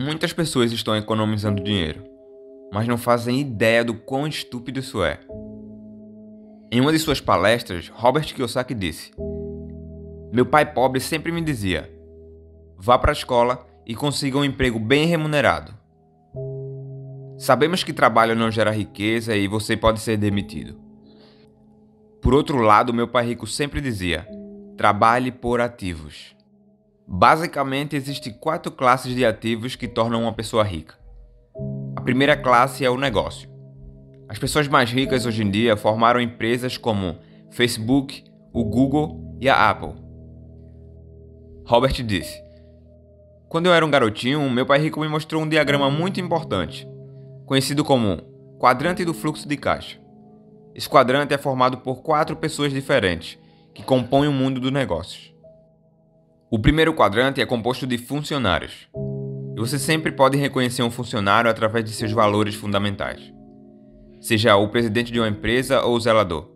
Muitas pessoas estão economizando dinheiro, mas não fazem ideia do quão estúpido isso é. Em uma de suas palestras, Robert Kiyosaki disse: Meu pai pobre sempre me dizia: vá para a escola e consiga um emprego bem remunerado. Sabemos que trabalho não gera riqueza e você pode ser demitido. Por outro lado, meu pai rico sempre dizia: trabalhe por ativos. Basicamente, existem quatro classes de ativos que tornam uma pessoa rica. A primeira classe é o negócio. As pessoas mais ricas hoje em dia formaram empresas como Facebook, o Google e a Apple. Robert disse: Quando eu era um garotinho, meu pai rico me mostrou um diagrama muito importante, conhecido como quadrante do fluxo de caixa. Esse quadrante é formado por quatro pessoas diferentes que compõem o mundo dos negócios. O primeiro quadrante é composto de funcionários. E você sempre pode reconhecer um funcionário através de seus valores fundamentais. Seja o presidente de uma empresa ou o zelador,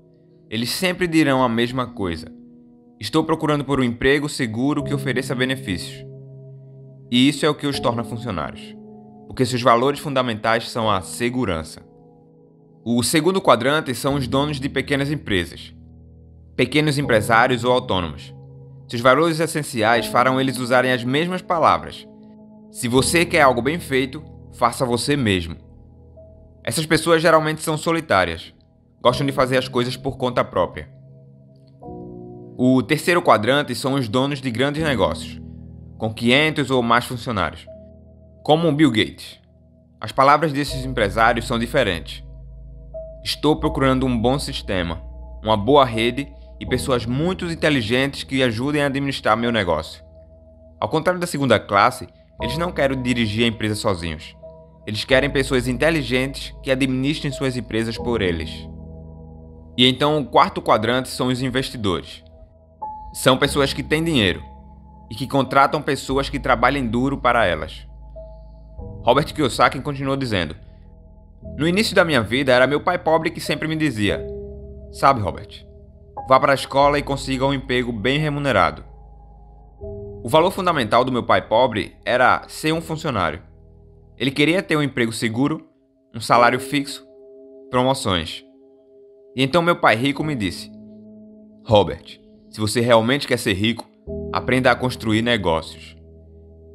eles sempre dirão a mesma coisa. Estou procurando por um emprego seguro que ofereça benefícios. E isso é o que os torna funcionários, porque seus valores fundamentais são a segurança. O segundo quadrante são os donos de pequenas empresas, pequenos empresários ou autônomos. Seus valores essenciais farão eles usarem as mesmas palavras. Se você quer algo bem feito, faça você mesmo. Essas pessoas geralmente são solitárias, gostam de fazer as coisas por conta própria. O terceiro quadrante são os donos de grandes negócios, com 500 ou mais funcionários, como Bill Gates. As palavras desses empresários são diferentes. Estou procurando um bom sistema, uma boa rede e pessoas muito inteligentes que ajudem a administrar meu negócio. Ao contrário da segunda classe, eles não querem dirigir a empresa sozinhos. Eles querem pessoas inteligentes que administrem suas empresas por eles. E então o quarto quadrante são os investidores. São pessoas que têm dinheiro e que contratam pessoas que trabalhem duro para elas. Robert Kiyosaki continuou dizendo: No início da minha vida era meu pai pobre que sempre me dizia: Sabe, Robert, vá para a escola e consiga um emprego bem remunerado. O valor fundamental do meu pai pobre era ser um funcionário. Ele queria ter um emprego seguro, um salário fixo, promoções. E então meu pai rico me disse: Robert, se você realmente quer ser rico, aprenda a construir negócios.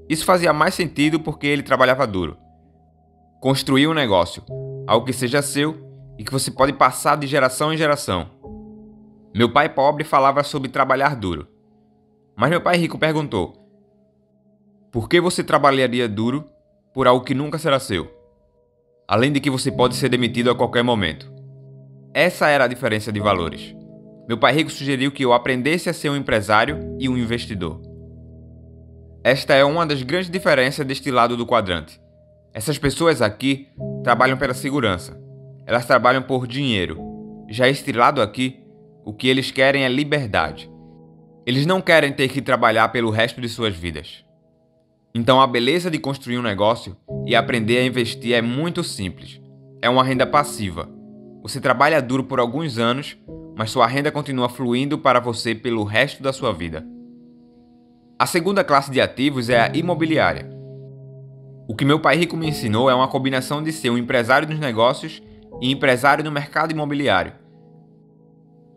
Isso fazia mais sentido porque ele trabalhava duro. Construir um negócio, algo que seja seu e que você pode passar de geração em geração. Meu pai pobre falava sobre trabalhar duro. Mas meu pai rico perguntou: Por que você trabalharia duro por algo que nunca será seu. Além de que você pode ser demitido a qualquer momento. Essa era a diferença de valores. Meu pai rico sugeriu que eu aprendesse a ser um empresário e um investidor. Esta é uma das grandes diferenças deste lado do quadrante. Essas pessoas aqui trabalham pela segurança. Elas trabalham por dinheiro. Já este lado aqui, o que eles querem é liberdade. Eles não querem ter que trabalhar pelo resto de suas vidas. Então a beleza de construir um negócio e aprender a investir é muito simples. É uma renda passiva. Você trabalha duro por alguns anos, mas sua renda continua fluindo para você pelo resto da sua vida. A segunda classe de ativos é a imobiliária. O que meu pai rico me ensinou é uma combinação de ser um empresário dos negócios e empresário no mercado imobiliário.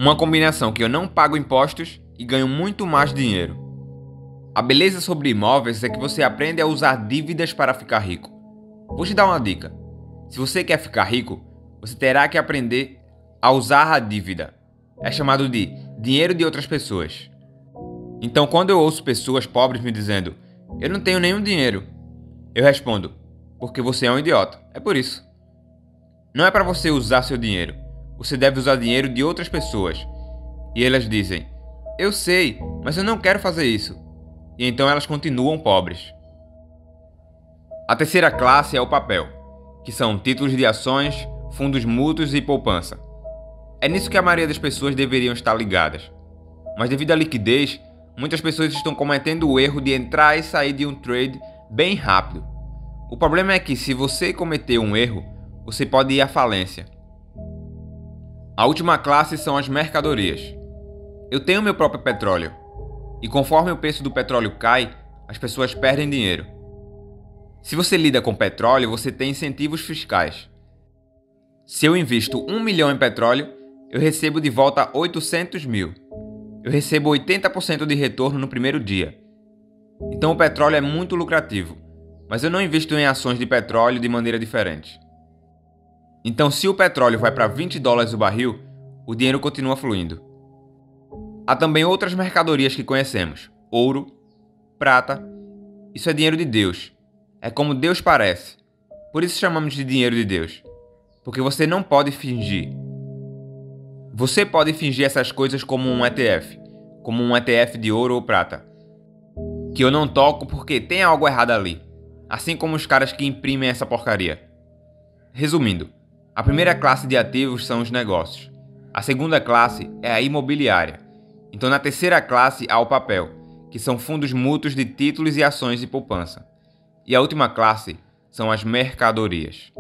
Uma combinação que eu não pago impostos e ganho muito mais dinheiro. A beleza sobre imóveis é que você aprende a usar dívidas para ficar rico. Vou te dar uma dica. Se você quer ficar rico, você terá que aprender a usar a dívida. É chamado de dinheiro de outras pessoas. Então, quando eu ouço pessoas pobres me dizendo: "Eu não tenho nenhum dinheiro", eu respondo: "Porque você é um idiota". É por isso. Não é para você usar seu dinheiro. Você deve usar dinheiro de outras pessoas. E elas dizem: "Eu sei, mas eu não quero fazer isso" e então elas continuam pobres. A terceira classe é o papel, que são títulos de ações, fundos mútuos e poupança. É nisso que a maioria das pessoas deveriam estar ligadas. Mas devido à liquidez, muitas pessoas estão cometendo o erro de entrar e sair de um trade bem rápido. O problema é que se você cometer um erro, você pode ir à falência. A última classe são as mercadorias. Eu tenho meu próprio petróleo, e conforme o preço do petróleo cai, as pessoas perdem dinheiro. Se você lida com petróleo, você tem incentivos fiscais. Se eu invisto 1 milhão em petróleo, eu recebo de volta 800 mil. Eu recebo 80% de retorno no primeiro dia. Então o petróleo é muito lucrativo, mas eu não invisto em ações de petróleo de maneira diferente. Então, se o petróleo vai para 20 dólares o barril, o dinheiro continua fluindo. Há também outras mercadorias que conhecemos: ouro, prata. Isso é dinheiro de Deus. É como Deus parece. Por isso chamamos de dinheiro de Deus. Porque você não pode fingir. Você pode fingir essas coisas como um ETF, como um ETF de ouro ou prata. Que eu não toco porque tem algo errado ali. Assim como os caras que imprimem essa porcaria. Resumindo, a primeira classe de ativos são os negócios. A segunda classe é a imobiliária. Então, na terceira classe há o papel, que são fundos mútuos de títulos e ações de poupança. E a última classe são as mercadorias.